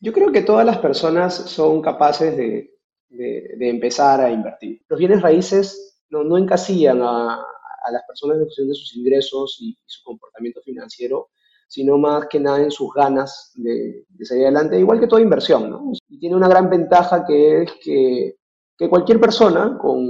Yo creo que todas las personas son capaces de, empezar a invertir. Los bienes raíces no, no encasillan a, las personas en función de sus ingresos y, su comportamiento financiero, sino más que nada en sus ganas de, salir adelante, igual que toda inversión, ¿no? Y tiene una gran ventaja que es que, cualquier persona con,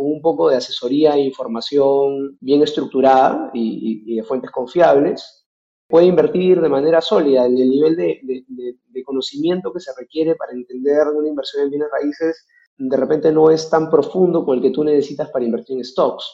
un poco de asesoría e información bien estructurada y de fuentes confiables, puede invertir de manera sólida en el nivel de, conocimiento que se requiere para entender una inversión en bienes raíces, de repente no es tan profundo como el que tú necesitas para invertir en stocks.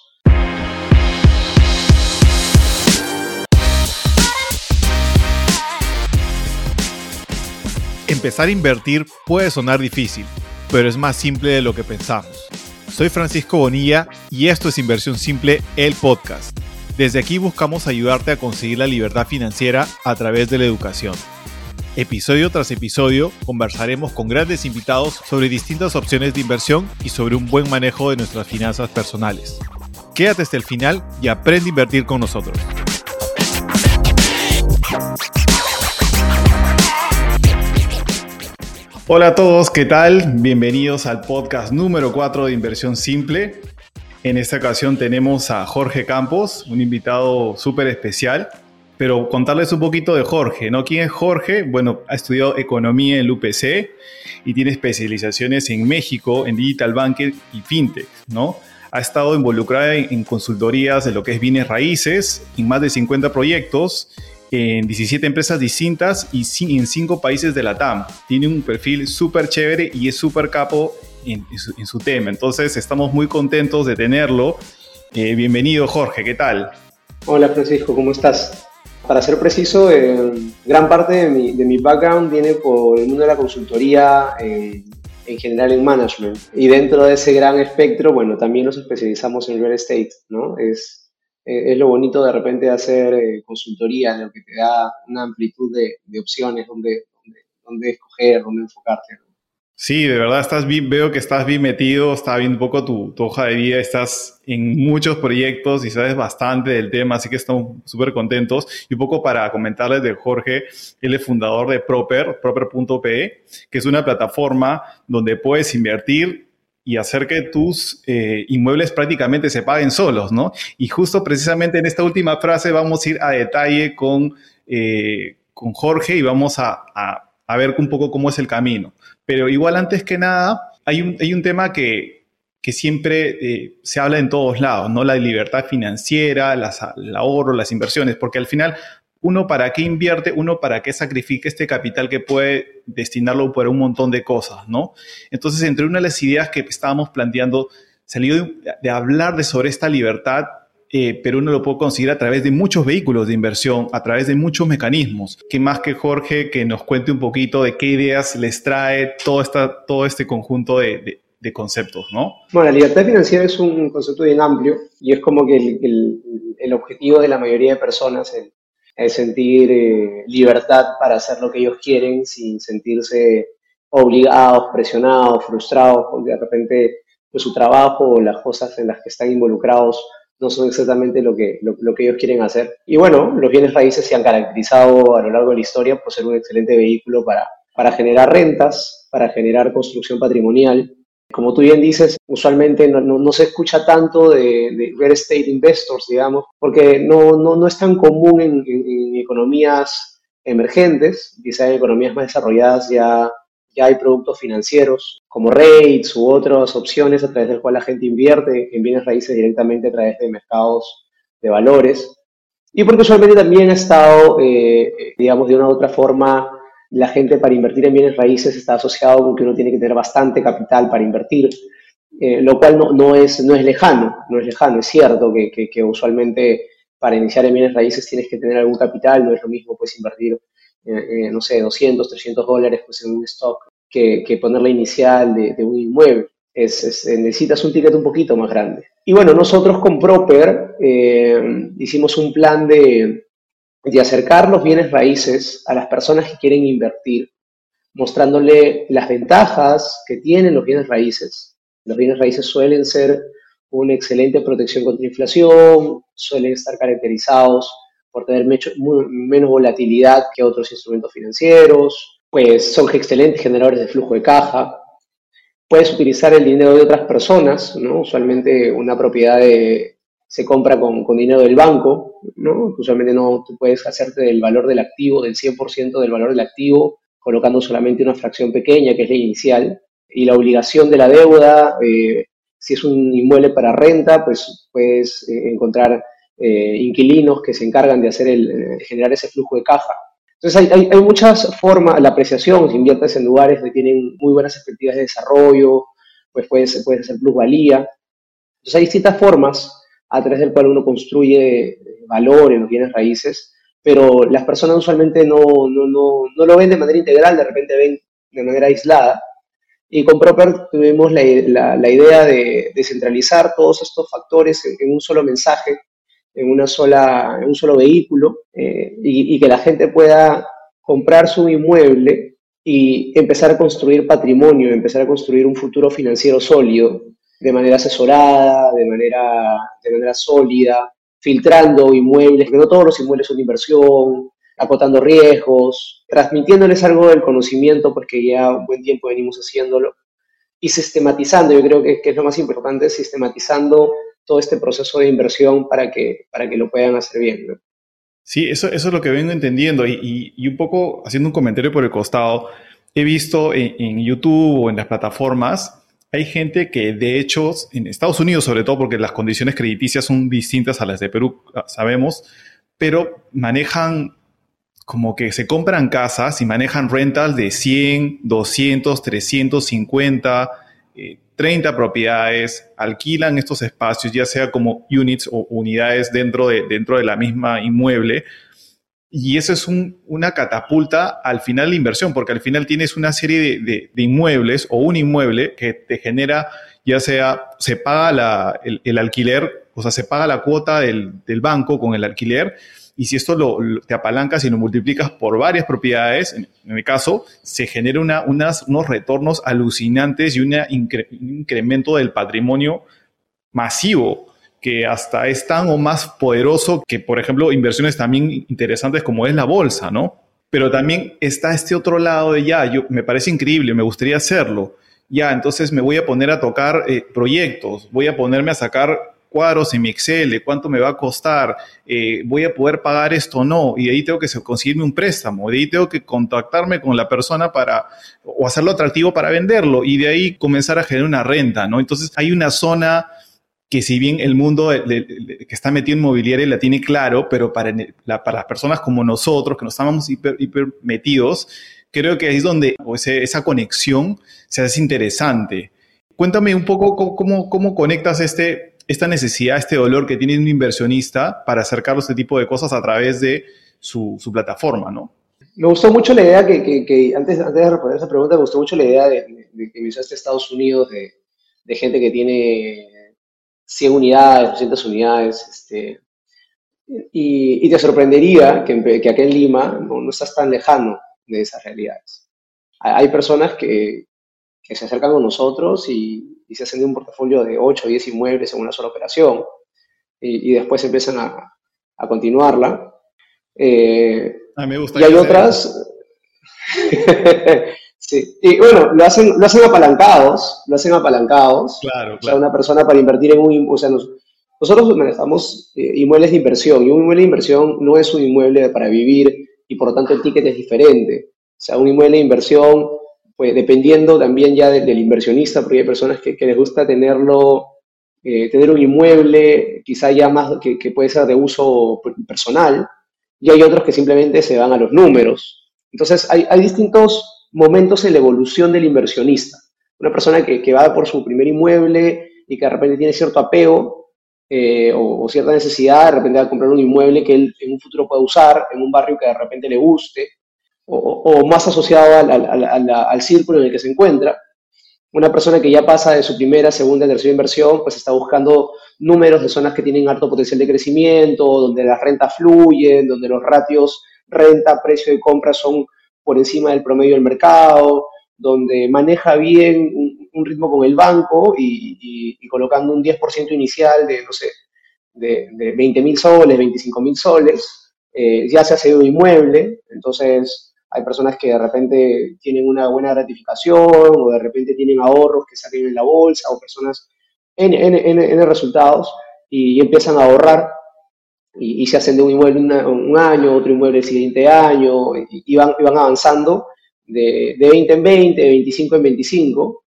Empezar a invertir puede sonar difícil, pero es más simple de lo que pensamos. Soy Francisco Bonilla y esto es Inversión Simple, el podcast. Desde aquí buscamos ayudarte a conseguir la libertad financiera a través de la educación. Episodio tras episodio conversaremos con grandes invitados sobre distintas opciones de inversión y sobre un buen manejo de nuestras finanzas personales. Quédate hasta el final y aprende a invertir con nosotros. Hola a todos, ¿qué tal? Bienvenidos al podcast número 4 de Inversión Simple. En esta ocasión tenemos a Jorge Campos, un invitado súper especial. Pero contarles un poquito de Jorge, ¿no? ¿Quién es Jorge? Bueno, ha estudiado economía en el UPC y tiene especializaciones en México, en digital banking y fintech, ¿no? Ha estado involucrada en, consultorías de lo que es bienes raíces, en más de 50 proyectos, en 17 empresas distintas y en 5 países de la TAM. Tiene un perfil súper chévere y es súper capo en, su, tema. Entonces estamos muy contentos de tenerlo. Eh, bienvenido Jorge, ¿qué tal? Hola Francisco, ¿cómo estás? Para ser preciso, eh, gran parte de mi, de mi, background viene por el mundo de la consultoría en, general en management. Y dentro de ese gran espectro, bueno, también nos especializamos en real estate, ¿no? Es, eh, es lo bonito de repente de hacer consultoría, lo que te da una amplitud de, de opciones donde, donde, donde escoger, donde enfocarte. Sí, de verdad estás bien, veo que estás bien metido, está viendo un poco tu, hoja de vida, estás en muchos proyectos y sabes bastante del tema, así que estamos súper contentos. Y un poco para comentarles de Jorge, él es fundador de Proper, proper.pe, que es una plataforma donde puedes invertir y hacer que tus eh, inmuebles prácticamente se paguen solos, ¿no? Y justo precisamente en esta última frase vamos a ir a detalle con, eh, con Jorge y vamos a, a ver un poco cómo es el camino. Pero igual antes que nada, hay un, hay un tema que, que siempre eh, se habla en todos lados, ¿no? La libertad financiera, las, el ahorro, las inversiones, porque al final uno para qué invierte, uno para qué sacrifica este capital que puede destinarlo por un montón de cosas, ¿no? Entonces, entre una de las ideas que estábamos planteando, salió de, de hablar de sobre esta libertad eh, pero uno lo puede conseguir a través de muchos vehículos de inversión, a través de muchos mecanismos. ¿Qué más que Jorge que nos cuente un poquito de qué ideas les trae todo, esta, todo este conjunto de, de, conceptos, ¿no? Bueno, la libertad financiera es un concepto bien amplio y es como que el, el, objetivo de la mayoría de personas es, sentir eh, libertad para hacer lo que ellos quieren sin sentirse obligados, presionados, frustrados, porque de repente pues, su trabajo o las cosas en las que están involucrados no son exactamente lo que, lo, que ellos quieren hacer. Y bueno, los bienes raíces se han caracterizado a lo largo de la historia por ser un excelente vehículo para, para generar rentas, para generar construcción patrimonial. Como tú bien dices, usualmente no, no, se escucha tanto de, real estate investors, digamos, porque no, no es tan común en, en, economías emergentes, quizá en economías más desarrolladas ya ya hay productos financieros como rates u otras opciones a través del cual la gente invierte en bienes raíces directamente a través de mercados de valores. Y porque usualmente también ha estado, eh, digamos, de una u otra forma, la gente para invertir en bienes raíces está asociado con que uno tiene que tener bastante capital para invertir, eh, lo cual no, no, es, no es lejano, no es lejano, es cierto que, que, que usualmente para iniciar en bienes raíces tienes que tener algún capital, no es lo mismo pues invertir eh, eh, no sé, 200, 300 dólares pues, en un stock que, que poner la inicial de, un inmueble. Es, necesitas un ticket un poquito más grande. Y bueno, nosotros con Proper eh, hicimos un plan de, de acercar los bienes raíces a las personas que quieren invertir, mostrándole las ventajas que tienen los bienes raíces. Los bienes raíces suelen ser una excelente protección contra inflación, suelen estar caracterizados por tener menos volatilidad que otros instrumentos financieros, pues son excelentes generadores de flujo de caja. Puedes utilizar el dinero de otras personas. Usualmente una propiedad se compra con, dinero del banco. Usualmente no tú puedes hacerte del valor del activo, del 100% del valor del activo, colocando solamente una fracción pequeña, que es la inicial, y la obligación de la deuda, eh, si es un inmueble para renta, pues puedes eh, encontrar eh, inquilinos que se encargan de hacer el, generar ese flujo de caja. Entonces hay, hay, muchas formas, la apreciación, si inviertes en lugares que tienen muy buenas expectativas de desarrollo, pues puedes, puedes hacer plusvalía. Entonces hay distintas formas a través del cual uno construye valor en los bienes raíces, pero las personas usualmente no, no, no, no lo ven de manera integral, de repente ven de manera aislada. Y con Proper tuvimos la, la, idea de descentralizar todos estos factores en, un solo mensaje en, una sola, en un solo vehículo eh, y, que la gente pueda comprar su inmueble y empezar a construir patrimonio, empezar a construir un futuro financiero sólido de manera asesorada, de manera, de manera sólida, filtrando inmuebles, que no todos los inmuebles son inversión, acotando riesgos, transmitiéndoles algo del conocimiento, porque ya un buen tiempo venimos haciéndolo, y sistematizando, yo creo que, que es lo más importante, sistematizando todo este proceso de inversión para que, para que lo puedan hacer bien. Sí, eso, eso es lo que vengo entendiendo y, y, un poco haciendo un comentario por el costado, he visto en, YouTube o en las plataformas, hay gente que de hecho, en Estados Unidos sobre todo, porque las condiciones crediticias son distintas a las de Perú, sabemos, pero manejan como que se compran casas y manejan rental de 100, 200, 350, 30 propiedades, alquilan estos espacios, ya sea como units o unidades dentro de, dentro de la misma inmueble. Y eso es una catapulta al final de la inversión, porque al final tienes una serie de, inmuebles o un inmueble que te genera, ya sea, se paga el, alquiler, o sea, se paga la cuota del, del banco con el alquiler, y si esto te apalancas y lo multiplicas por varias propiedades, en, mi caso, se genera unos retornos alucinantes y un incremento del patrimonio masivo que hasta es tan o más poderoso que, por ejemplo, inversiones también interesantes como es la bolsa, ¿no? Pero también está este otro lado de ya, yo, me parece increíble, me gustaría hacerlo. Ya, entonces me voy a poner a tocar eh, proyectos, voy a ponerme a sacar cuadros en mi Excel, cuánto me va a costar, eh, voy a poder pagar esto o no, y de ahí tengo que conseguirme un préstamo, de ahí tengo que contactarme con la persona para, o hacerlo atractivo para venderlo, y de ahí comenzar a generar una renta, ¿no? Entonces hay una zona que si bien el mundo que está metido en mobiliario la tiene claro, pero para, las personas como nosotros, que nos estamos hiper, metidos, creo que ahí es donde esa conexión se hace interesante. Cuéntame un poco cómo, cómo conectas este, esta necesidad, este dolor que tiene un inversionista para acercar este tipo de cosas a través de su, plataforma, ¿no? Me gustó mucho la idea que, antes, antes de responder esa pregunta, me gustó mucho la idea de, que visaste Estados Unidos, de, gente que tiene 100 unidades, 200 unidades, este, y, te sorprendería que, que acá en Lima no, no, estás tan lejano de esas realidades. Hay personas que, que se acercan con nosotros y, y se hacen de un portafolio de 8 o 10 inmuebles en una sola operación y, después empiezan a, a continuarla. Eh, me gusta y hay otras... sí. Y bueno, lo hacen, lo hacen apalancados, lo hacen apalancados. Claro, claro. O sea, una persona para invertir en un... O sea, nosotros manejamos eh, inmuebles de inversión y un inmueble de inversión no es un inmueble para vivir y por lo tanto el ticket es diferente. O sea, un inmueble de inversión pues dependiendo también ya del, inversionista, porque hay personas que, les gusta tenerlo, eh, tener un inmueble, quizá ya más que, puede ser de uso personal, y hay otros que simplemente se van a los números. Entonces, hay, distintos momentos en la evolución del inversionista. Una persona que, va por su primer inmueble y que de repente tiene cierto apego eh, o, cierta necesidad, de repente va comprar un inmueble que él en un futuro pueda usar, en un barrio que de repente le guste, o, más asociado al, círculo en el que se encuentra. Una persona que ya pasa de su primera, segunda, tercera inversión, pues está buscando números de zonas que tienen alto potencial de crecimiento, donde las rentas fluyen, donde los ratios renta, precio de compra son por encima del promedio del mercado, donde maneja bien un, ritmo con el banco y, colocando un 10% inicial de, no sé, de, de 20 mil soles, 25 mil soles, eh, ya se ha cedido inmueble, entonces hay personas que de repente tienen una buena gratificación o de repente tienen ahorros que salen en la bolsa o personas en, en, resultados y, empiezan a ahorrar y, se hacen de un inmueble un año, otro inmueble el siguiente año y, van, van avanzando de, de 20 en 20, de 25 en 25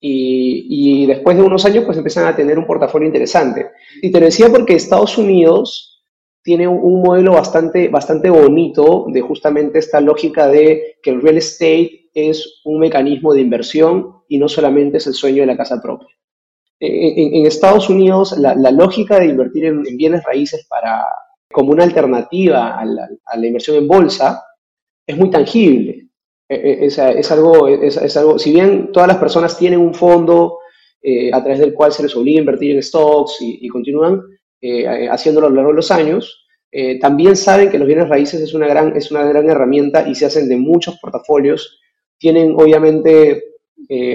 y, después de unos años pues empiezan a tener un portafolio interesante. Y te decía porque Estados Unidos tiene un, modelo bastante, bastante bonito de justamente esta lógica de que el real estate es un mecanismo de inversión y no solamente es el sueño de la casa propia. En, Estados Unidos la, lógica de invertir en, bienes raíces para, como una alternativa a la inversión en bolsa es muy tangible. E, e, es, algo, es, algo, si bien todas las personas tienen un fondo eh, a través del cual se les obliga a invertir en stocks y, continúan eh, haciéndolo a lo largo de los años, eh, también saben que los bienes raíces es una, gran, es una gran herramienta y se hacen de muchos portafolios. Tienen obviamente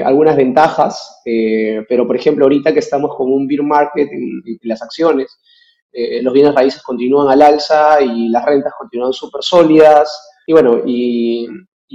algunas ventajas, pero por ejemplo ahorita que estamos con un beer market en, las acciones, los bienes raíces continúan al alza y las rentas continúan súper sólidas. Y bueno, y,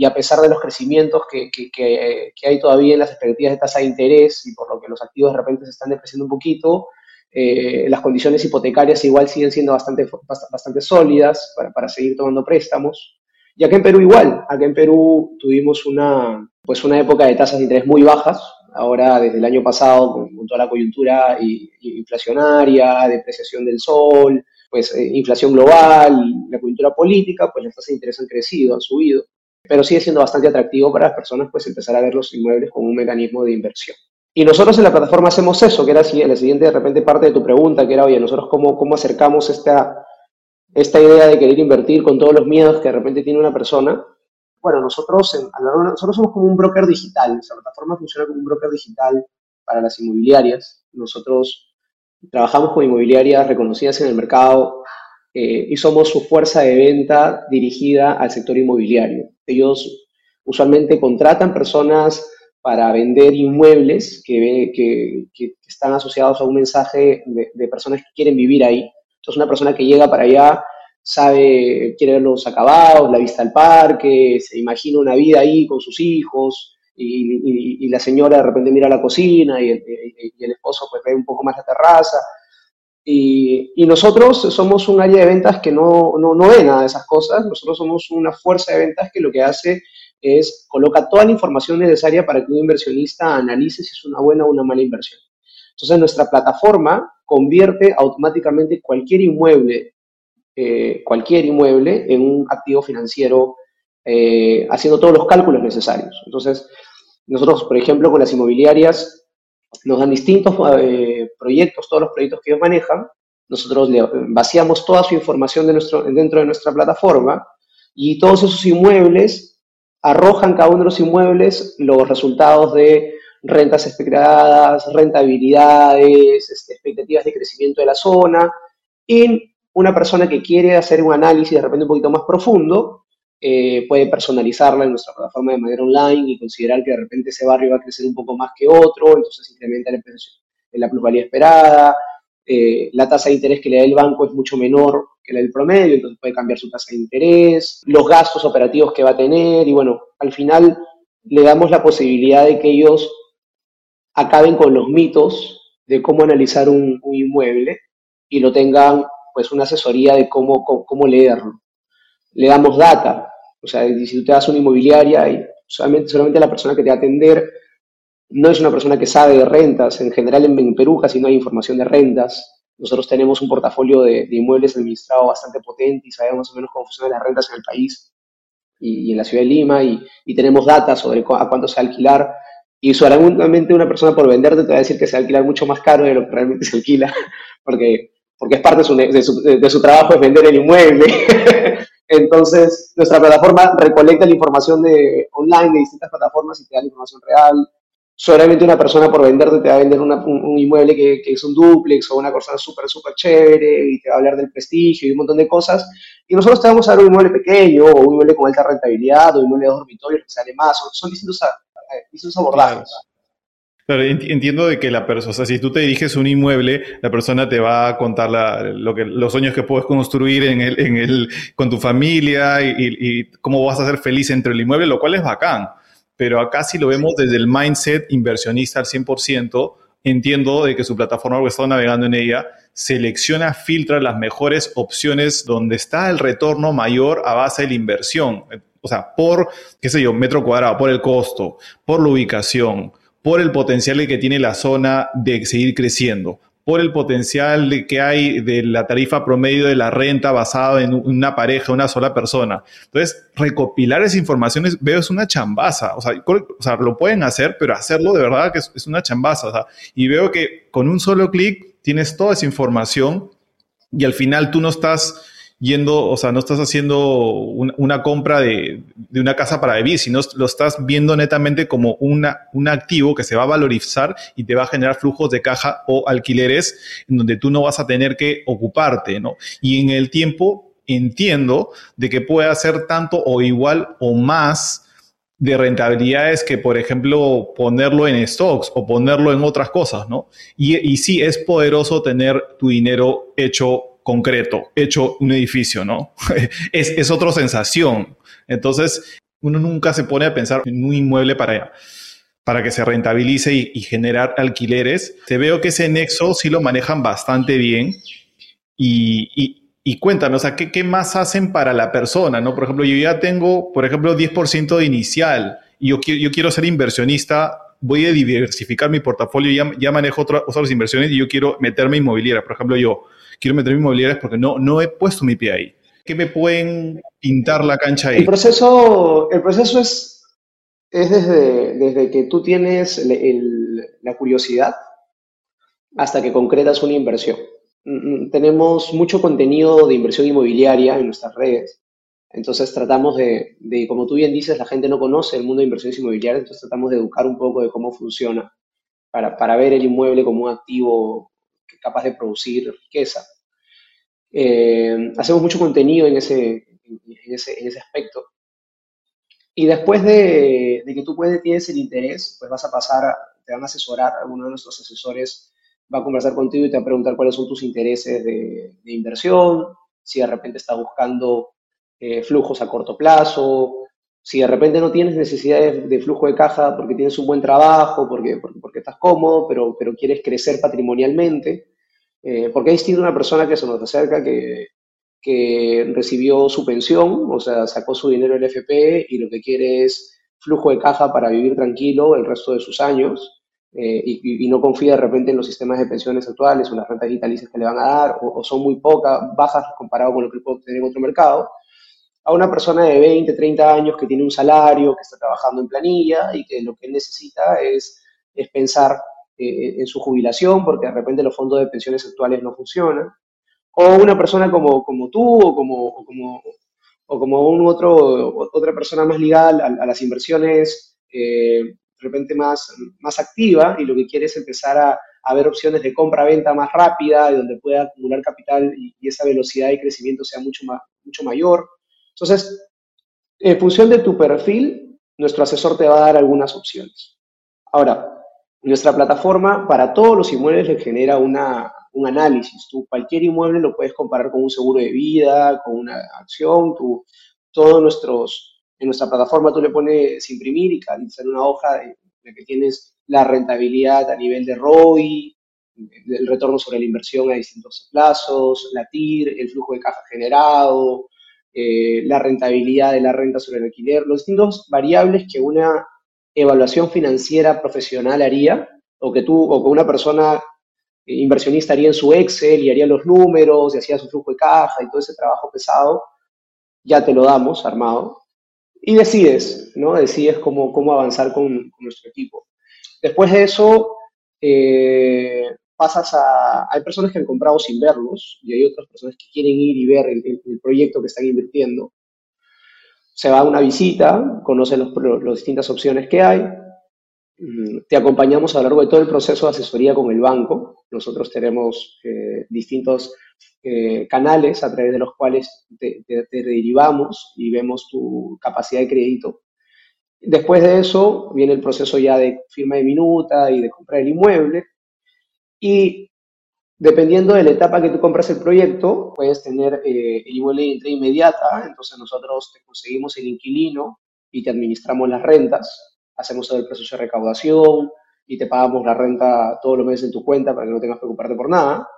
a pesar de los crecimientos que, que, hay todavía en las expectativas de tasa de interés y por lo que los activos de repente se están depreciando un poquito, eh, las condiciones hipotecarias igual siguen siendo bastante, bastante sólidas para, para, seguir tomando préstamos. Y acá en Perú igual, acá en Perú tuvimos una, pues una época de tasas de interés muy bajas, ahora desde el año pasado con, toda la coyuntura inflacionaria, depreciación del sol, pues eh, inflación global, la coyuntura política, pues las tasas de interés han crecido, han subido pero sigue siendo bastante atractivo para las personas pues empezar a ver los inmuebles como un mecanismo de inversión. Y nosotros en la plataforma hacemos eso, que era la siguiente de repente parte de tu pregunta, que era, oye, nosotros cómo, cómo acercamos esta, esta idea de querer invertir con todos los miedos que de repente tiene una persona. Bueno, nosotros, en, nosotros somos como un broker digital, nuestra plataforma funciona como un broker digital para las inmobiliarias. Nosotros trabajamos con inmobiliarias reconocidas en el mercado eh, y somos su fuerza de venta dirigida al sector inmobiliario. Ellos usualmente contratan personas para vender inmuebles que, que, están asociados a un mensaje de, personas que quieren vivir ahí. Entonces, una persona que llega para allá sabe, quiere ver los acabados, la vista al parque, se imagina una vida ahí con sus hijos, y, la señora de repente mira la cocina y el, y el, esposo pues ve un poco más la terraza. Y, nosotros somos un área de ventas que no, no, no, ve nada de esas cosas. Nosotros somos una fuerza de ventas que lo que hace es coloca toda la información necesaria para que un inversionista analice si es una buena o una mala inversión. Entonces, nuestra plataforma convierte automáticamente cualquier inmueble, eh, cualquier inmueble en un activo financiero eh, haciendo todos los cálculos necesarios. Entonces, nosotros, por ejemplo, con las inmobiliarias nos dan distintos eh, proyectos, todos los proyectos que ellos manejan, nosotros vaciamos toda su información dentro de nuestra plataforma y todos esos inmuebles arrojan cada uno de los inmuebles los resultados de rentas esperadas, rentabilidades, este, expectativas de crecimiento de la zona. Y una persona que quiere hacer un análisis de repente un poquito más profundo, eh, puede personalizarla en nuestra plataforma de manera online y considerar que de repente ese barrio va a crecer un poco más que otro, entonces incrementa la, la plusvalía esperada, eh, la tasa de interés que le da el banco es mucho menor del promedio, entonces puede cambiar su tasa de interés, los gastos operativos que va a tener y bueno, al final le damos la posibilidad de que ellos acaben con los mitos de cómo analizar un, inmueble y lo tengan pues una asesoría de cómo, cómo leerlo le damos data. O sea, si tú te das una inmobiliaria y solamente, solamente la persona que te va a atender no es una persona que sabe de rentas. En general en, Perú casi no hay información de rentas. Nosotros tenemos un portafolio de, inmuebles administrado bastante potente y sabemos más o menos cómo funcionan las rentas en el país y, en la ciudad de Lima y, tenemos data sobre a cuánto se va a alquilar. Y solamente una persona por venderte te va a decir que se va a alquilar mucho más caro de lo que realmente se alquila, porque, porque es parte de su, de su, de su trabajo es vender el inmueble. Entonces, nuestra plataforma recolecta la información de online de distintas plataformas y te da la información real. Solamente una persona por venderte te va a vender un, inmueble que, es un duplex o una cosa súper, súper chévere y te va a hablar del prestigio y un montón de cosas. Y nosotros te vamos a dar un inmueble pequeño o un inmueble con alta rentabilidad o un inmueble de dormitorios que sale más. Son, distintos, distintos abordajes. Pero entiendo de que la persona, o sea, si tú te diriges un inmueble, la persona te va a contar lo que, los sueños que puedes construir en el, en el, con tu familia y, y, cómo vas a ser feliz entre el inmueble, lo cual es bacán. Pero acá si lo vemos desde el mindset inversionista al 100%, entiendo de que su plataforma, porque estado navegando en ella, selecciona, filtra las mejores opciones donde está el retorno mayor a base de la inversión. O sea, por, qué sé yo, metro cuadrado, por el costo, por la ubicación, por el potencial que tiene la zona de seguir creciendo, por el potencial que hay de la tarifa promedio de la renta basada en una pareja, una sola persona. Entonces, recopilar esa información veo es una chambaza. O sea, lo pueden hacer, pero hacerlo de verdad que es, una chambaza. y veo que con un solo clic tienes toda esa información y al final tú no estás yendo, o sea, no estás haciendo una compra de, una casa para vivir, sino lo estás viendo netamente como una, un activo que se va a valorizar y te va a generar flujos de caja o alquileres en donde tú no vas a tener que ocuparte, ¿no? Y en el tiempo entiendo de que puede hacer tanto o igual o más de rentabilidades que, por ejemplo, ponerlo en stocks o ponerlo en otras cosas, ¿no? Y, y sí, es poderoso tener tu dinero hecho concreto, hecho un edificio, ¿no? es, es otra sensación. Entonces, uno nunca se pone a pensar en un inmueble para, para que se rentabilice y, generar alquileres. Te veo que ese nexo sí lo manejan bastante bien y, y, y ¿qué, ¿qué, más hacen para la persona, no? Por ejemplo, yo ya tengo, por ejemplo, 10% de inicial y yo, yo quiero ser inversionista voy a diversificar mi portafolio, ya, ya manejo otras inversiones y yo quiero meterme inmobiliaria. Por ejemplo, yo quiero meterme inmobiliarias porque no, no he puesto mi pie ahí. ¿Qué me pueden pintar la cancha ahí? El proceso, el proceso es, es desde, desde que tú tienes la curiosidad hasta que concretas una inversión. Mm, mm, tenemos mucho contenido de inversión inmobiliaria en nuestras redes. Entonces tratamos de, de, como tú bien dices, la gente no conoce el mundo de inversiones inmobiliarias, entonces tratamos de educar un poco de cómo funciona para, para ver el inmueble como un activo capaz de producir riqueza. Eh, hacemos mucho contenido en ese, en ese, en ese aspecto. Y después de, que tú puedes, tienes el interés, pues vas a pasar, te van a asesorar, alguno de nuestros asesores va a conversar contigo y te va a preguntar cuáles son tus intereses de, de inversión, si de repente estás buscando eh, flujos a corto plazo, si de repente no tienes necesidad de, flujo de caja porque tienes un buen trabajo, porque, porque, estás cómodo, pero, pero quieres crecer patrimonialmente, eh, porque es distinto una persona que se nos acerca que, que recibió su pensión, o sea, sacó su dinero del FP y lo que quiere es flujo de caja para vivir tranquilo el resto de sus años eh, y, no confía de repente en los sistemas de pensiones actuales o las rentas vitalizas que le van a dar o, o son muy pocas, bajas comparado con lo que puede obtener en otro mercado a una persona de 20, 30 años que tiene un salario, que está trabajando en planilla y que lo que necesita es, pensar eh, en su jubilación porque de repente los fondos de pensiones actuales no funcionan. O una persona como, tú o como, o como, o como un otra persona más ligada a, las inversiones eh, de repente más, más activa y lo que quiere es empezar a, a ver opciones de compra-venta más rápida, y donde pueda acumular capital y, y, esa velocidad de crecimiento sea mucho, más, mucho mayor. Entonces, en función de tu perfil, nuestro asesor te va a dar algunas opciones. Ahora, nuestra plataforma para todos los inmuebles le genera una, un análisis. Tú cualquier inmueble lo puedes comparar con un seguro de vida, con una acción, tú, todos nuestros, en nuestra plataforma tú le pones imprimir y en una hoja en la que tienes la rentabilidad a nivel de ROI, el retorno sobre la inversión a distintos plazos, la TIR, el flujo de caja generado, eh, la rentabilidad de la renta sobre el alquiler, los distintos variables que una evaluación financiera profesional haría, o que tú, o que una persona inversionista haría en su Excel y haría los números y hacía su flujo de caja y todo ese trabajo pesado, ya te lo damos armado. Y decides, ¿no? Decides cómo, cómo avanzar con, nuestro equipo. Después de eso, eh, pasas a... Hay personas que han comprado sin verlos y hay otras personas que quieren ir y ver el, proyecto que están invirtiendo. Se va a una visita, conoce las distintas opciones que hay, mm, te acompañamos a lo largo de todo el proceso de asesoría con el banco. Nosotros tenemos eh, distintos eh, canales a través de los cuales te, te, te, derivamos y vemos tu capacidad de crédito. Después de eso viene el proceso ya de firma de minuta y de compra del inmueble. Y dependiendo de la etapa que tú compras el proyecto, puedes tener eh, el inmueble de entrega inmediata. Entonces nosotros te conseguimos el inquilino y te administramos las rentas. Hacemos todo el proceso de recaudación y te pagamos la renta todos los meses en tu cuenta para que no tengas que preocuparte por nada.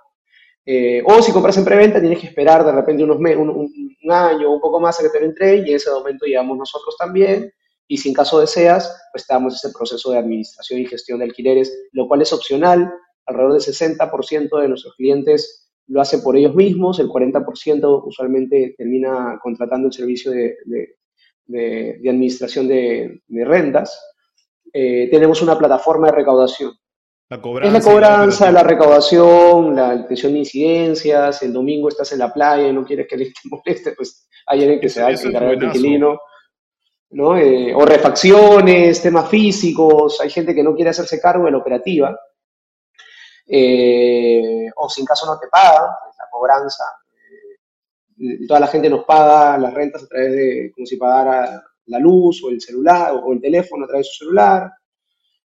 Eh, o si compras en preventa, tienes que esperar de repente unos un, un, año o un poco más a que te lo entreguen y en ese momento llegamos nosotros también. Y si en caso deseas, pues te damos ese proceso de administración y gestión de alquileres, lo cual es opcional. Alrededor del 60% de nuestros clientes lo hacen por ellos mismos, el 40% usualmente termina contratando el servicio de, de, de, administración de, rentas. Eh, tenemos una plataforma de recaudación es la cobranza, la, recaudación, la atención de incidencias, el domingo estás en la playa y no quieres que alguien te moleste, pues hay alguien que se va a encargar del inquilino. ¿no? Eh, o refacciones, temas físicos, hay gente que no quiere hacerse cargo de la operativa, eh, o si en caso no te paga, pues la cobranza, eh, toda la gente nos paga las rentas a través de, como si pagara la luz o el celular o el teléfono a través de su celular,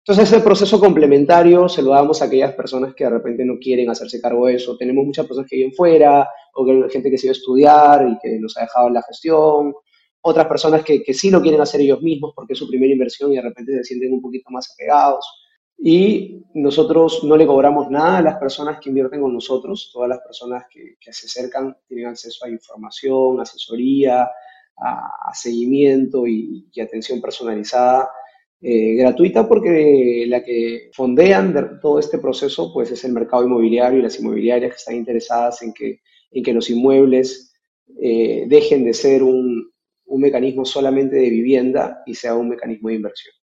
entonces, ese proceso complementario se lo damos a aquellas personas que de repente no quieren hacerse cargo de eso. Tenemos muchas personas que viven fuera, o que gente que se va a estudiar y que nos ha dejado en la gestión, otras personas que, que sí lo quieren hacer ellos mismos porque es su primera inversión y de repente se sienten un poquito más apegados. Y nosotros no le cobramos nada a las personas que invierten con nosotros. Todas las personas que, se acercan tienen acceso a información, asesoría, a, seguimiento y, y atención personalizada eh, gratuita porque la que fondean todo este proceso pues es el mercado inmobiliario y las inmobiliarias que están interesadas en que, en que los inmuebles eh, dejen de ser un, un, mecanismo solamente de vivienda y sea un mecanismo de inversión.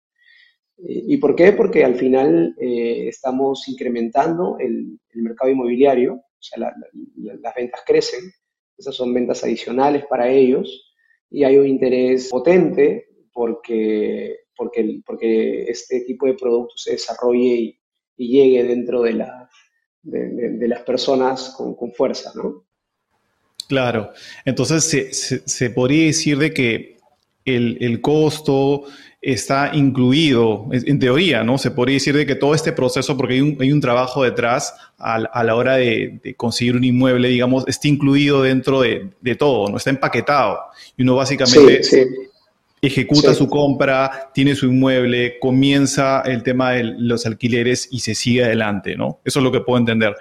Eh, ¿Y por qué? Porque al final estamos incrementando el, mercado inmobiliario, o sea, las ventas crecen, esas son ventas adicionales para ellos y hay un interés potente porque porque, porque este tipo de producto se desarrolle y, llegue dentro de, la, de, las personas con, con, fuerza, ¿no? Claro, entonces se, se, podría decir de que el, el, costo está incluido, en teoría, ¿no? Se podría decir de que todo este proceso, porque hay un, hay un trabajo detrás a, a la hora de, de, conseguir un inmueble, digamos, está incluido dentro de, de, todo, ¿no? Está empaquetado. Y uno básicamente sí, sí ejecuta su compra, tiene su inmueble, comienza el tema de los alquileres y se sigue adelante, ¿no? Eso es lo que puedo entender.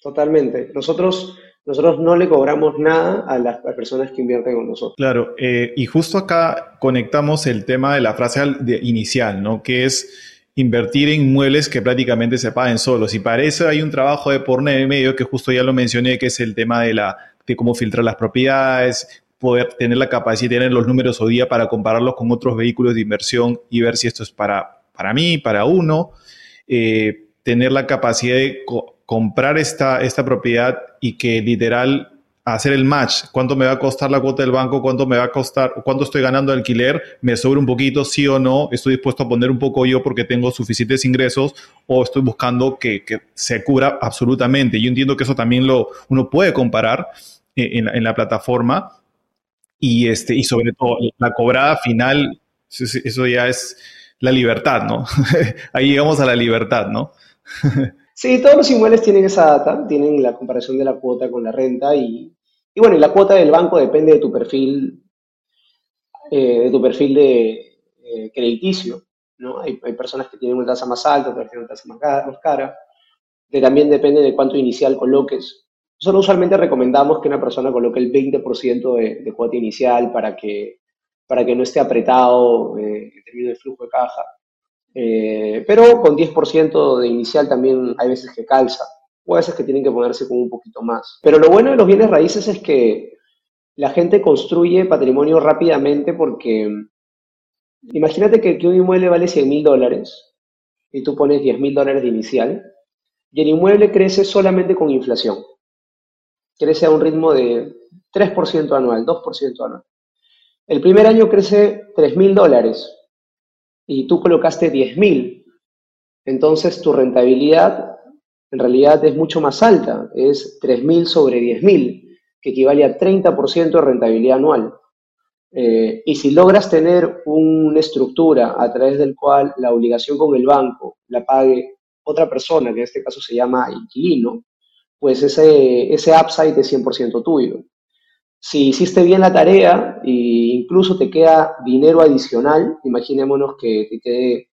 Totalmente. Nosotros, nosotros no le cobramos nada a las personas que invierten con nosotros. Claro, eh, y justo acá conectamos el tema de la frase inicial, ¿no? Que es invertir en inmuebles que prácticamente se paguen solos. Y para eso hay un trabajo de por medio que justo ya lo mencioné, que es el tema de la de cómo filtrar las propiedades, poder tener la capacidad de tener los números hoy día para compararlos con otros vehículos de inversión y ver si esto es para, para mí, para uno, eh, tener la capacidad de comprar esta, esta propiedad y que literal hacer el match, cuánto me va a costar la cuota del banco, cuánto me va a costar, cuánto estoy ganando de alquiler, me sobra un poquito, sí o no, estoy dispuesto a poner un poco yo porque tengo suficientes ingresos o estoy buscando que, que se cubra absolutamente. Yo entiendo que eso también lo uno puede comparar eh, en, en la plataforma, y, este, y sobre todo la cobrada final, eso ya es la libertad, ¿no? Ahí llegamos a la libertad, ¿no? sí, todos los inmuebles tienen esa data, tienen la comparación de la cuota con la renta y, y bueno, y la cuota del banco depende de tu perfil, eh, de tu perfil de eh, crediticio, ¿no? Hay, personas que tienen una tasa más alta, otras tienen una tasa más cara, más cara, que también depende de cuánto inicial coloques nosotros usualmente recomendamos que una persona coloque el 20% de, de, cuota inicial para que, para que no esté apretado eh, en términos de flujo de caja. Eh, pero con 10% de inicial también hay veces que calza, o a veces que tienen que ponerse con un poquito más. Pero lo bueno de los bienes raíces es que la gente construye patrimonio rápidamente porque imagínate que, un inmueble vale 100 mil dólares y tú pones 10 mil dólares de inicial y el inmueble crece solamente con inflación crece a un ritmo de 3% anual, 2% anual. El primer año crece 3 mil dólares y tú colocaste 10 mil. Entonces tu rentabilidad en realidad es mucho más alta, es 3 mil sobre 10 mil, que equivale a 30% de rentabilidad anual. Eh, y si logras tener una estructura a través del cual la obligación con el banco la pague otra persona, que en este caso se llama inquilino, pues ese, ese upside es 100% tuyo. Si hiciste bien la tarea e incluso te queda dinero adicional, imaginémonos que te quede,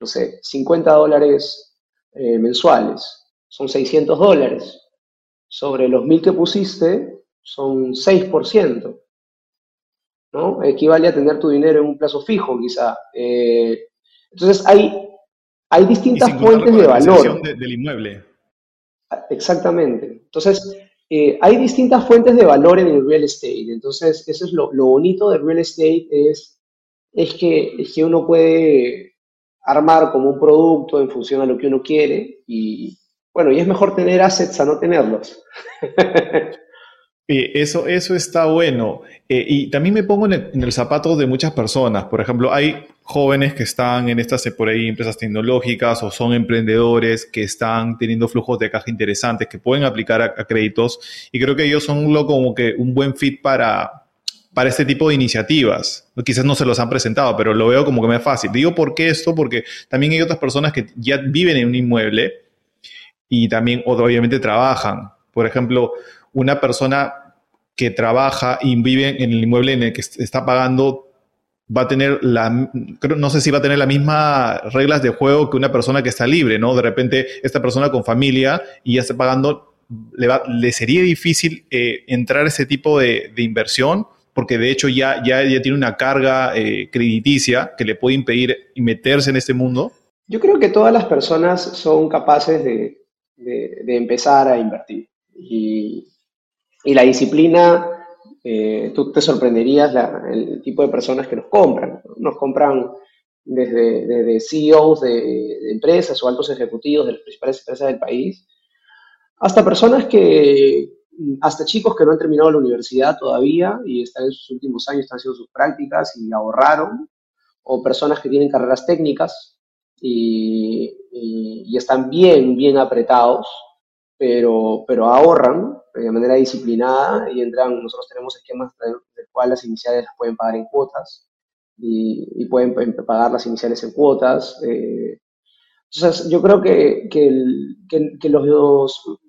no sé, 50 dólares eh, mensuales, son 600 dólares. Sobre los 1000 que pusiste, son 6%. ¿no? Equivale a tener tu dinero en un plazo fijo, quizá. Eh, entonces, hay, hay distintas fuentes de valor. del inmueble. Exactamente. Entonces, eh, hay distintas fuentes de valor en el real estate. Entonces, eso es lo, bonito del real estate, es, es, que, que uno puede armar como un producto en función a lo que uno quiere y, bueno, y es mejor tener assets a no tenerlos. eso, eso está bueno. Eh, y también me pongo en el, zapato de muchas personas. Por ejemplo, hay jóvenes que están en estas por ahí empresas tecnológicas o son emprendedores que están teniendo flujos de caja interesantes que pueden aplicar a, créditos. Y creo que ellos son lo, como que un buen fit para, para este tipo de iniciativas. Quizás no se los han presentado, pero lo veo como que me es fácil. Digo, ¿por qué esto? Porque también hay otras personas que ya viven en un inmueble y también obviamente trabajan. Por ejemplo, una persona que trabaja y vive en el inmueble en el que está pagando va a tener la, no sé si va a tener las mismas reglas de juego que una persona que está libre, ¿no? De repente, esta persona con familia y ya está pagando, le, va, le sería difícil eh, entrar a ese tipo de, inversión, porque de hecho ya, ya, ya tiene una carga eh, crediticia que le puede impedir meterse en este mundo. Yo creo que todas las personas son capaces de, de empezar a invertir. Y y la disciplina, eh, tú te sorprenderías el tipo de personas que nos compran. Nos compran desde, CEOs de, empresas o altos ejecutivos de las principales empresas del país, hasta personas que, hasta chicos que no han terminado la universidad todavía y están en sus últimos años, están haciendo sus prácticas y ahorraron, o personas que tienen carreras técnicas y, y están bien, bien apretados, pero, pero ahorran de manera disciplinada y entran, nosotros tenemos esquemas del cual las iniciales las pueden pagar en cuotas y, pueden, pagar las iniciales en cuotas. Eh. entonces, yo creo que, que, los,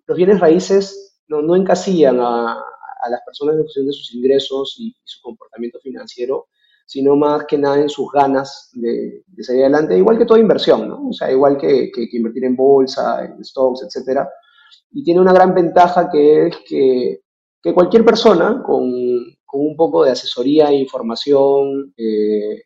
los, bienes raíces no, no encasillan a, las personas en función de sus ingresos y, su comportamiento financiero, sino más que nada en sus ganas de, de, salir adelante, igual que toda inversión, ¿no? O sea, igual que, que invertir en bolsa, en stocks, etcétera y tiene una gran ventaja que es que, que cualquier persona con, con, un poco de asesoría e información eh,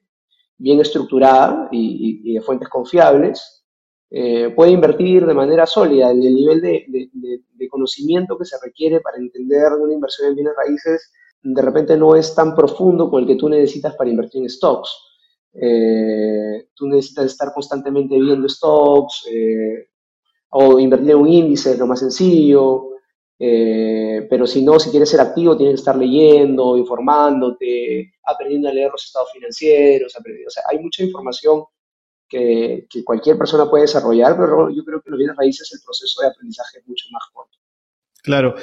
bien estructurada y, de fuentes confiables eh, puede invertir de manera sólida. El, nivel de, de, conocimiento que se requiere para entender una inversión en bienes raíces de repente no es tan profundo como el que tú necesitas para invertir en stocks. Eh, tú necesitas estar constantemente viendo stocks, o invertir en un índice es lo más sencillo, eh, pero si no, si quieres ser activo, tienes que estar leyendo, informándote, aprendiendo a leer los estados financieros, o sea, hay mucha información que, que, cualquier persona puede desarrollar, pero yo creo que los bienes raíces el proceso de aprendizaje es mucho más corto. Claro,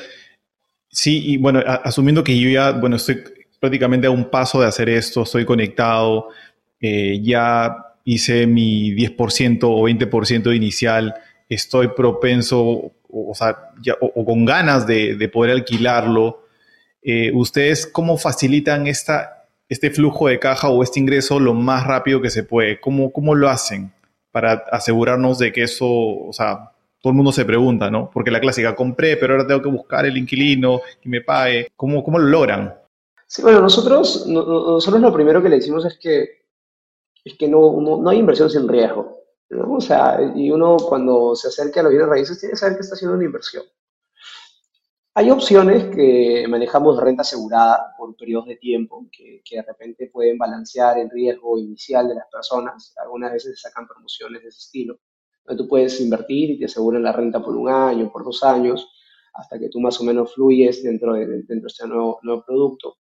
sí, y bueno, asumiendo que yo ya, bueno, estoy prácticamente a un paso de hacer esto, estoy conectado, eh, ya hice mi 10% o 20% inicial, estoy propenso o, sea, o, con ganas de, poder alquilarlo, eh, ¿ustedes cómo facilitan esta, este flujo de caja o este ingreso lo más rápido que se puede? ¿Cómo, cómo lo hacen para asegurarnos de que eso, o sea, todo el mundo se pregunta, ¿no? Porque la clásica, compré, pero ahora tengo que buscar el inquilino que me pague. ¿Cómo, cómo lo logran? Sí, bueno, nosotros, nosotros lo primero que le decimos es que, es que no, no hay inversión sin riesgo. O sea, y uno cuando se acerca a los bienes raíces tiene que saber que está haciendo una inversión. Hay opciones que manejamos de renta asegurada por periodos de tiempo que, que, de repente pueden balancear el riesgo inicial de las personas. Algunas veces se sacan promociones de ese estilo. Tú puedes invertir y te aseguran la renta por un año, por dos años, hasta que tú más o menos fluyes dentro de, dentro de este nuevo, nuevo producto.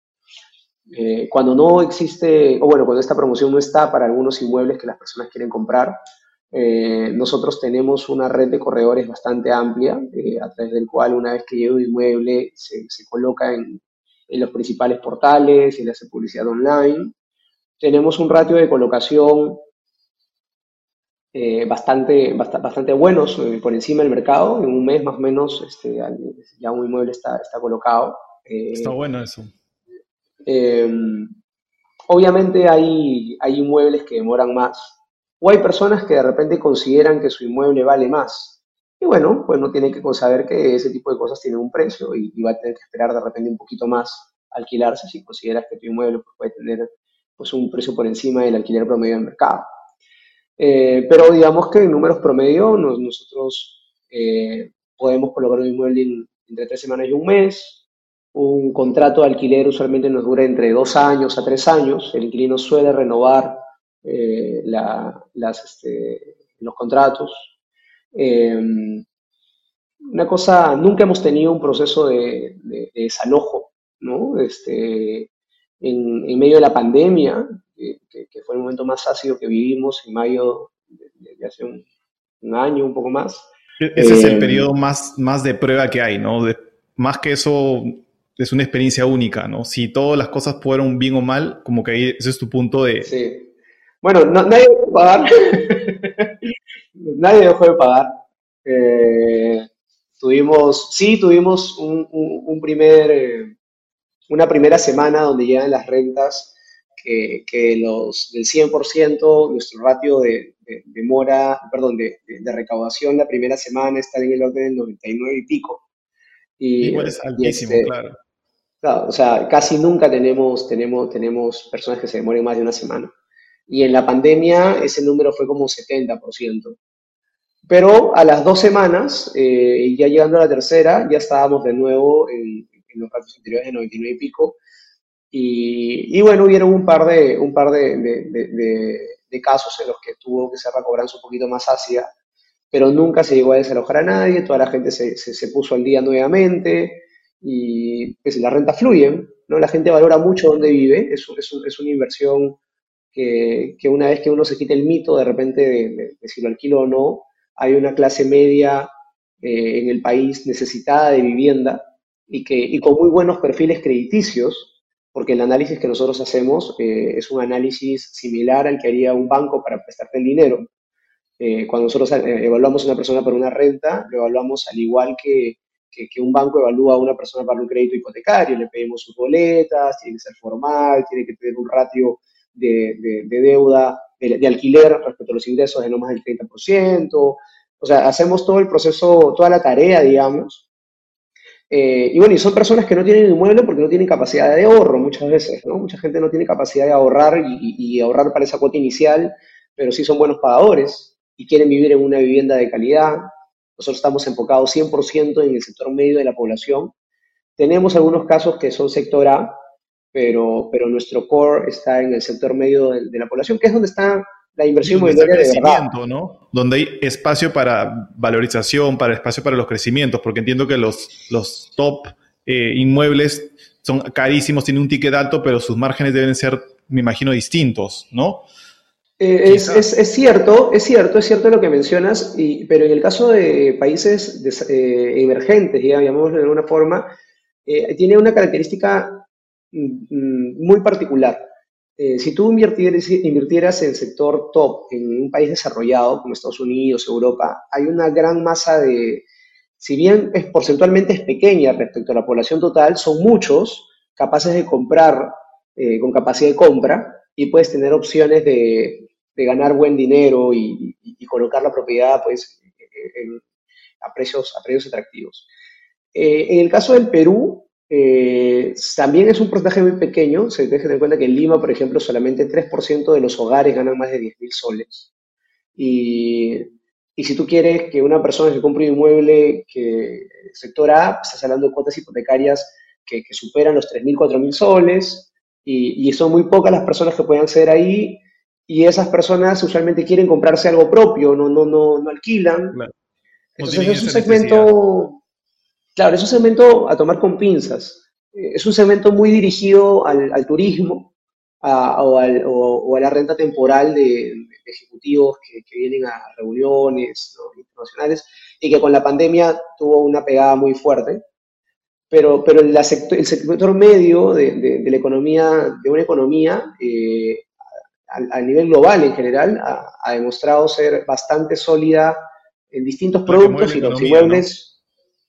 Eh, cuando no existe, o bueno, cuando esta promoción no está para algunos inmuebles que las personas quieren comprar, eh, nosotros tenemos una red de corredores bastante amplia, eh, a través del cual una vez que llega un inmueble se, se coloca en, en los principales portales, y le hace publicidad online. Tenemos un ratio de colocación eh, bastante, bastante, buenos eh, por encima del mercado. En un mes más o menos este, ya un inmueble está, está colocado. Está bueno eso. obviamente hay, hay inmuebles que demoran más. O hay personas que de repente consideran que su inmueble vale más. Y bueno, pues no tiene que saber que ese tipo de cosas tienen un precio y, va a tener que esperar de repente un poquito más alquilarse si consideras que tu inmueble pues, puede tener pues, un precio por encima del alquiler promedio del mercado. Eh, pero digamos que en números promedio nosotros eh, podemos colocar un inmueble entre tres semanas y un mes. Un contrato de alquiler usualmente nos dura entre dos años a tres años. El inquilino suele renovar eh, las, este, los contratos. una cosa, nunca hemos tenido un proceso de, desalojo, ¿no? Este, en, en, medio de la pandemia, que, fue el momento más ácido que vivimos en mayo de, hace un, año, un poco más. E-, ese es el eh, periodo más, más de prueba que hay, ¿no? más que eso, es una experiencia única, ¿no? Si todas las cosas fueron bien o mal, como que ese es tu punto de... Sí. Bueno, nadie dejó de pagar. nadie dejó de pagar. Eh, tuvimos, sí, tuvimos un, primer, eh, una primera semana donde llegan las rentas que, los del 100%, nuestro ratio de, mora, perdón, de, recaudación la primera semana está en el orden del 99 y pico. Y, Igual es altísimo, este, claro. Claro, o sea, casi nunca tenemos, tenemos, tenemos personas que se demoren más de una semana. Y en la pandemia ese número fue como 70%. Pero a las dos semanas, eh, ya llegando a la tercera, ya estábamos de nuevo en, en los ratios anteriores de 99 y pico, y, bueno, hubieron un par, de, un par de, de, casos en los que tuvo que ser la cobranza un poquito más ácida, pero nunca se llegó a desalojar a nadie, toda la gente se, se, puso al día nuevamente y pues, las rentas fluyen, ¿no? La gente valora mucho donde vive, es, es, es una inversión que, que, una vez que uno se quite el mito de repente de, si lo alquilo o no, hay una clase media eh, en el país necesitada de vivienda y, que, y con muy buenos perfiles crediticios, porque el análisis que nosotros hacemos eh, es un análisis similar al que haría un banco para prestarte el dinero. Eh, cuando nosotros evaluamos a una persona para una renta, lo evaluamos al igual que, que, un banco evalúa a una persona para un crédito hipotecario. Le pedimos sus boletas, tiene que ser formal, tiene que tener un ratio de, de, deuda, de, de, alquiler respecto a los ingresos de no más del 30%. O sea, hacemos todo el proceso, toda la tarea, digamos, eh, y bueno, y son personas que no tienen inmueble porque no tienen capacidad de ahorro muchas veces, ¿no? Mucha gente no tiene capacidad de ahorrar y, ahorrar para esa cuota inicial, pero sí son buenos pagadores y quieren vivir en una vivienda de calidad. Nosotros estamos enfocados 100% en el sector medio de la población. Tenemos algunos casos que son sector A, pero, pero nuestro core está en el sector medio de, de la población, que es donde está la inversión inmobiliaria de verdad. ¿no? Donde hay espacio para valorización, para espacio para los crecimientos, porque entiendo que los, los top eh, inmuebles son carísimos, tienen un ticket alto, pero sus márgenes deben ser, me imagino, distintos, ¿no? Eh, es, es, cierto, es cierto, es cierto lo que mencionas, y, pero en el caso de países eh, emergentes, llamémoslo de alguna forma, tiene una característica muy particular. Eh, si tú invirtieras, en sector top en un país desarrollado como Estados Unidos, Europa, hay una gran masa de, si bien es porcentualmente es pequeña respecto a la población total, son muchos capaces de comprar eh, con capacidad de compra y puedes tener opciones de, ganar buen dinero y, colocar la propiedad pues, a, precios, a precios atractivos. Eh, en el caso del Perú, eh, también es un porcentaje muy pequeño, se dejen en cuenta que en Lima, por ejemplo, solamente 3% de los hogares ganan más de 10 mil soles. Y, y, si tú quieres que una persona que compre un inmueble que sector A, estás hablando de cuotas hipotecarias que, que superan los 3 mil, 4 mil soles, y, y, son muy pocas las personas que pueden acceder ahí, y esas personas usualmente quieren comprarse algo propio, no, no, no, no alquilan. Entonces es un segmento Claro, es un segmento a tomar con pinzas. Eh, es un segmento muy dirigido al, turismo o, a la renta temporal de, ejecutivos que, vienen a reuniones internacionales y que con la pandemia tuvo una pegada muy fuerte. pero, pero el, sector medio de, la economía, de una economía, eh, a, nivel global en general, ha, demostrado ser bastante sólida en distintos productos y los inmuebles,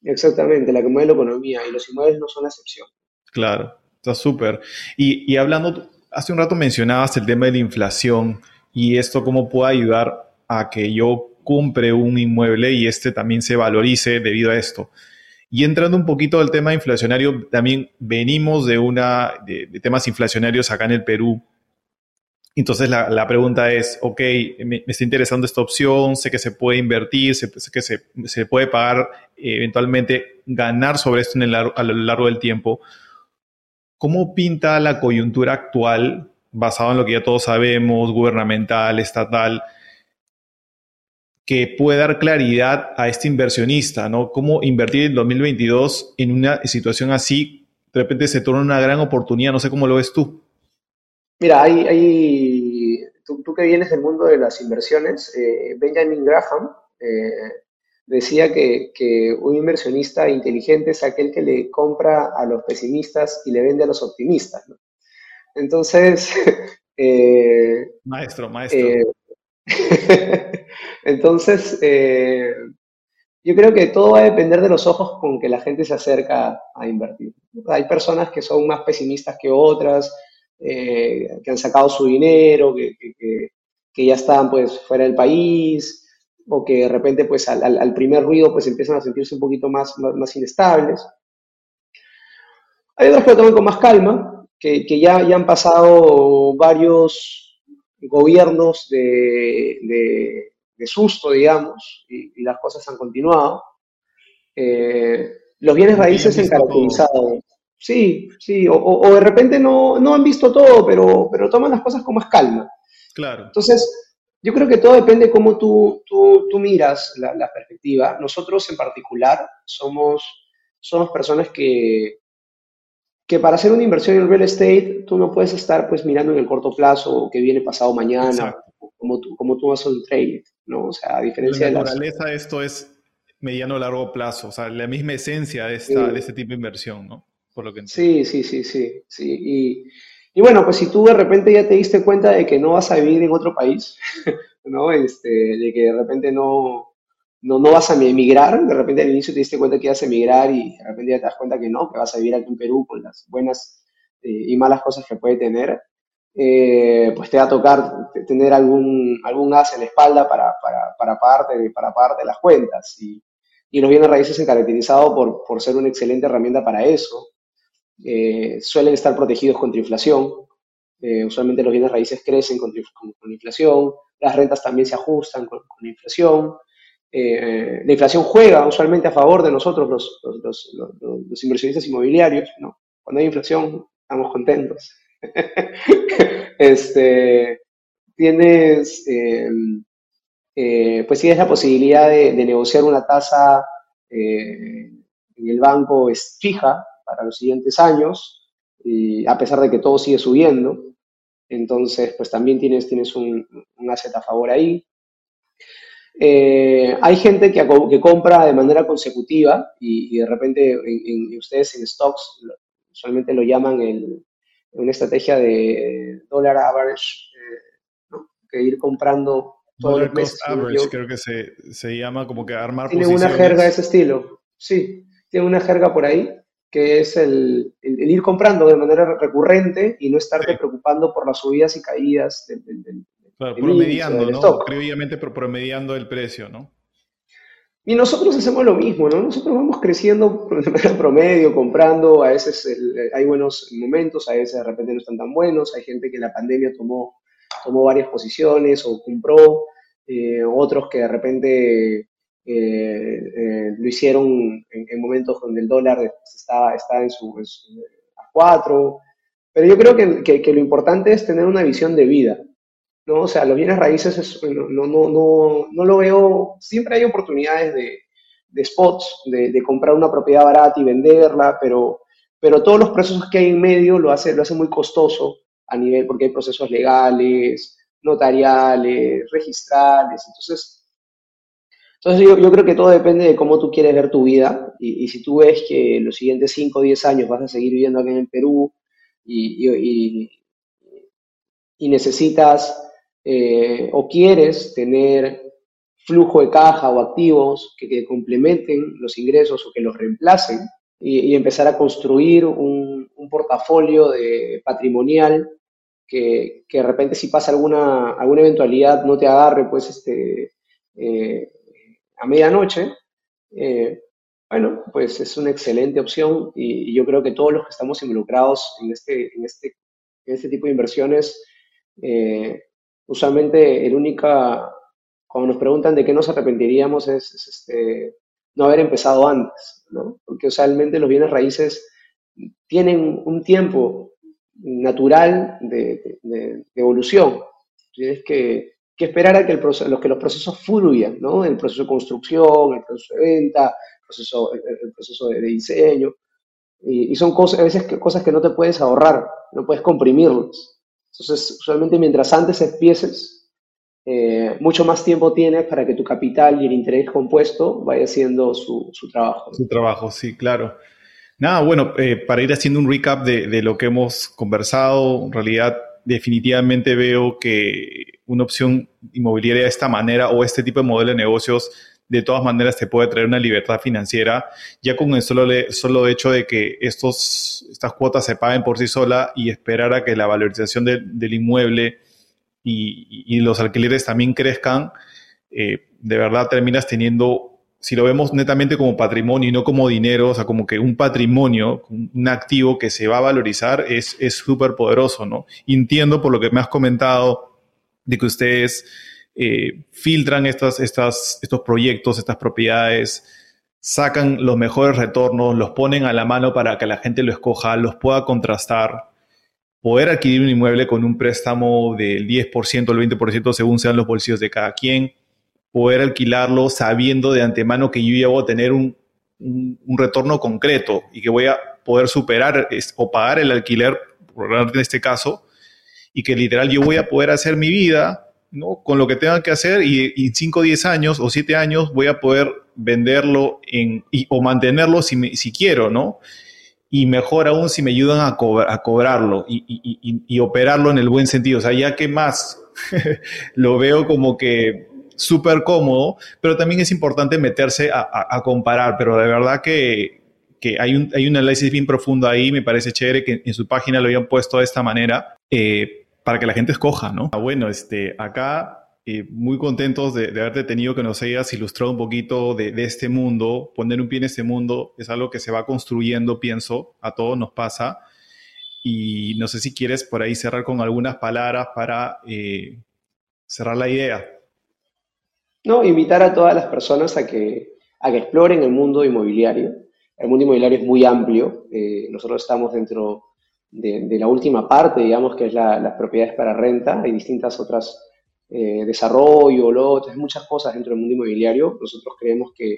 exactamente, la que mueve la economía, y los inmuebles no son la excepción. Claro, está súper. Y, y hablando, hace un rato mencionabas el tema de la inflación y esto cómo puede ayudar a que yo compre un inmueble y este también se valorice debido a esto. Y entrando un poquito al tema inflacionario, también venimos de, una, de, temas inflacionarios acá en el Perú. Entonces la, pregunta es, ok, me, está interesando esta opción, sé que se puede invertir, sé, que se, puede pagar, eventualmente ganar sobre esto a lo largo del tiempo. ¿Cómo pinta la coyuntura actual, basado en lo que ya todos sabemos, gubernamental, estatal? que puede dar claridad a este inversionista, ¿no? Cómo invertir en 2022 en una situación así, de repente se torna una gran oportunidad, no sé cómo lo ves tú. Mira, hay, hay tú, que vienes del mundo de las inversiones, eh, Benjamin Graham eh, decía que, un inversionista inteligente es aquel que le compra a los pesimistas y le vende a los optimistas, ¿no? Entonces... Eh, maestro, maestro. Entonces, eh, yo creo que todo va a depender de los ojos con que la gente se acerca a invertir. Hay personas que son más pesimistas que otras, eh, que han sacado su dinero, que, ya están pues fuera del país, o que de repente pues al, primer ruido pues empiezan a sentirse un poquito más, más, inestables. Hay otras que lo toman con más calma, que, ya, ya han pasado varios gobiernos de, susto, digamos, y, las cosas han continuado. Eh, los bienes raíces se han caracterizado. Sí, sí, o, de repente no, no, han visto todo, pero, pero toman las cosas con más calma. Claro. Entonces, yo creo que todo depende de cómo tú, tú, tú miras la, la, perspectiva. Nosotros en particular somos, somos personas que, que para hacer una inversión en real estate tú no puedes estar pues mirando en el corto plazo o que viene pasado mañana, como tú, como tú a un trade, ¿no? O sea, a diferencia de la naturaleza de esto es mediano o largo plazo, o sea, la misma esencia de, esta, de este tipo de inversión, ¿no? Sí, sí, sí, sí, sí. Y, y, bueno, pues si tú de repente ya te diste cuenta de que no vas a vivir en otro país, ¿no? Este, de que de repente no, no, no vas a emigrar, de repente al inicio te diste cuenta que ibas a emigrar y de repente ya te das cuenta que no, que vas a vivir aquí en Perú con las buenas eh, y malas cosas que puede tener, eh, pues te va a tocar tener algún, algún as en la espalda para, para, para, pagarte, para pagarte las cuentas. Y, y los bienes raíces se han caracterizado por, por ser una excelente herramienta para eso. Eh, suelen estar protegidos contra inflación. usualmente los bienes raíces crecen con, inflación. Las rentas también se ajustan con, con inflación. Eh, la inflación juega usualmente a favor de nosotros, los, inversionistas inmobiliarios. Cuando hay inflación, estamos contentos. este, tienes, eh, eh, pues tienes la posibilidad de, negociar una tasa en el banco es fija para los siguientes años, y a pesar de que todo sigue subiendo. Entonces, pues también tienes, tienes un, un asset a favor ahí. Eh, hay gente que, que, compra de manera consecutiva y, de repente en, ustedes en stocks usualmente lo llaman el, una estrategia de dólar average, eh, que ir comprando todo el mes. average creo que se, se, llama como que armar Tiene una jerga de ese estilo, sí, tiene una jerga por ahí que es el, el, ir comprando de manera recurrente y no estarte preocupando por las subidas y caídas del, Claro, promediando, ¿no? Previamente promediando el precio, ¿no? Y nosotros hacemos lo mismo, ¿no? Nosotros vamos creciendo de promedio, comprando, a veces hay buenos momentos, a veces de repente no están tan buenos, hay gente que en la pandemia tomó, tomó varias posiciones o compró, eh, otros que de repente eh, eh, lo hicieron en, momentos donde el dólar está, está en su, a cuatro, pero yo creo que, que lo importante es tener una visión de vida, ¿no? O sea, los bienes raíces no, no, no, no, lo veo, siempre hay oportunidades de, de spots, de, de, comprar una propiedad barata y venderla, pero, pero todos los procesos que hay en medio lo hace, lo hace muy costoso a nivel, porque hay procesos legales, notariales, registrales, entonces Entonces yo, creo que todo depende de cómo tú quieres ver tu vida. Y, si tú ves que los siguientes 5 o 10 años vas a seguir viviendo aquí en el Perú y, necesitas eh, o quieres tener flujo de caja o activos que, complementen los ingresos o que los reemplacen y, empezar a construir un, portafolio de patrimonial que, de repente si pasa alguna, alguna eventualidad no te agarre pues este, eh, a medianoche, eh, bueno, pues es una excelente opción y, yo creo que todos los que estamos involucrados en este, en este, este tipo de inversiones, eh, usualmente el única, cuando nos preguntan de qué nos arrepentiríamos es, este, no haber empezado antes, ¿no? Porque usualmente los bienes raíces tienen un tiempo natural de, evolución. Tienes que, esperar a que, el proceso, que los procesos fluyan, ¿no? El proceso de construcción, el proceso de venta, el proceso, el, proceso de, diseño. Y, son cosas, a veces cosas que no te puedes ahorrar, no puedes comprimirlas. Entonces, usualmente mientras antes empieces, eh, mucho más tiempo tienes para que tu capital y el interés compuesto vaya haciendo su, trabajo. Su trabajo, sí, claro. Nada, bueno, eh, para ir haciendo un recap de, de, lo que hemos conversado, en realidad definitivamente veo que una opción inmobiliaria de esta manera o este tipo de modelo de negocios de todas maneras te puede traer una libertad financiera, ya con el solo, solo hecho de que estos, estas cuotas se paguen por sí sola y esperar a que la valorización del inmueble y, los alquileres también crezcan, eh, de verdad terminas teniendo, si lo vemos netamente como patrimonio y no como dinero, o sea, como que un patrimonio, un activo que se va a valorizar es súper poderoso, ¿no? entiendo por lo que me has comentado de que ustedes eh, filtran estas, estas, estos proyectos, estas propiedades, sacan los mejores retornos, los ponen a la mano para que la gente lo escoja, los pueda contrastar, poder adquirir un inmueble con un préstamo del 10% o el 20% según sean los bolsillos de cada quien, poder alquilarlo sabiendo de antemano que yo ya voy a tener un, un, retorno concreto y que voy a poder superar o pagar el alquiler, en este caso, y que literal yo voy a poder hacer mi vida ¿no? con lo que tenga que hacer y, en 5 o 10 años o 7 años voy a poder venderlo en, o mantenerlo si, si quiero, ¿no? Y mejor aún si me ayudan a, a cobrarlo y, operarlo en el buen sentido. O sea, ya que más lo veo como que súper cómodo, pero también es importante meterse a, comparar, pero de verdad que, que hay, un, hay un análisis bien profundo ahí, me parece chévere que en su página lo habían puesto de esta manera. Eh, para que la gente escoja, ¿no? Ah, bueno, este, acá eh, muy contentos de, haberte tenido que nos hayas ilustrado un poquito de, este mundo. Poner un pie en este mundo es algo que se va construyendo, pienso, a todos nos pasa. Y no sé si quieres por ahí cerrar con algunas palabras para eh, cerrar la idea. No, invitar a todas las personas a que, a que exploren el mundo inmobiliario. El mundo inmobiliario es muy amplio. Eh, nosotros estamos dentro de, la última parte, digamos, que es las propiedades para renta. Hay distintas otras, eh, desarrollo, lotes, muchas cosas dentro del mundo inmobiliario. Nosotros creemos que,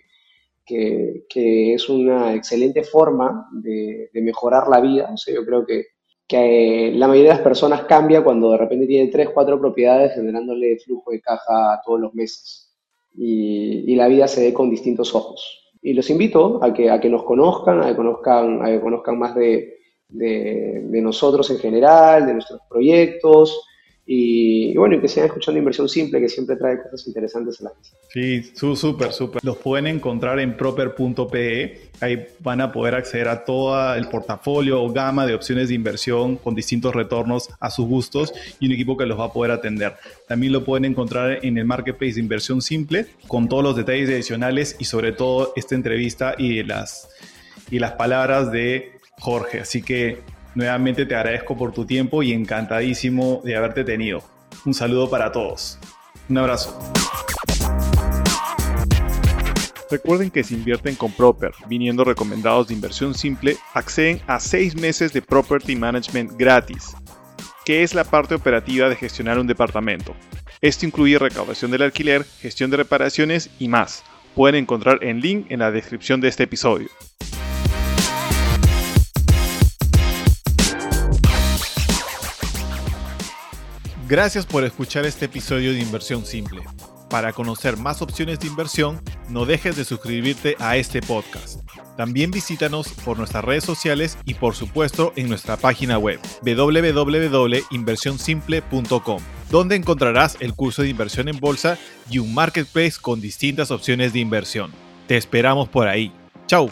que, es una excelente forma de, mejorar la vida. O sea, yo creo que, que la mayoría de las personas cambia cuando de repente tiene tres, cuatro propiedades generándole flujo de caja todos los meses. Y, y, la vida se ve con distintos ojos. Y los invito a que, a que nos conozcan, a que conozcan, a que conozcan más de, de, nosotros en general, de nuestros proyectos. Y, bueno, y que sigan escuchando Inversión Simple, que siempre trae cosas interesantes a la mesa. Sí, súper, súper. Los pueden encontrar en proper.pe. Ahí van a poder acceder a todo el portafolio o gama de opciones de inversión con distintos retornos a sus gustos y un equipo que los va a poder atender. También lo pueden encontrar en el Marketplace de Inversión Simple con todos los detalles adicionales y sobre todo esta entrevista y las, y las palabras de Jorge. Así que nuevamente te agradezco por tu tiempo y encantadísimo de haberte tenido. Un saludo para todos. Un abrazo. Recuerden que si invierten con Proper, viniendo recomendados de inversión simple, acceden a 6 meses de Property Management gratis, que es la parte operativa de gestionar un departamento. Esto incluye recaudación del alquiler, gestión de reparaciones y más. Pueden encontrar el link en la descripción de este episodio. Gracias por escuchar este episodio de Inversión Simple. Para conocer más opciones de inversión, no dejes de suscribirte a este podcast. También visítanos por nuestras redes sociales y por supuesto en nuestra página web www.inversionsimple.com, donde encontrarás el curso de inversión en bolsa y un marketplace con distintas opciones de inversión. Te esperamos por ahí. ¡Chao!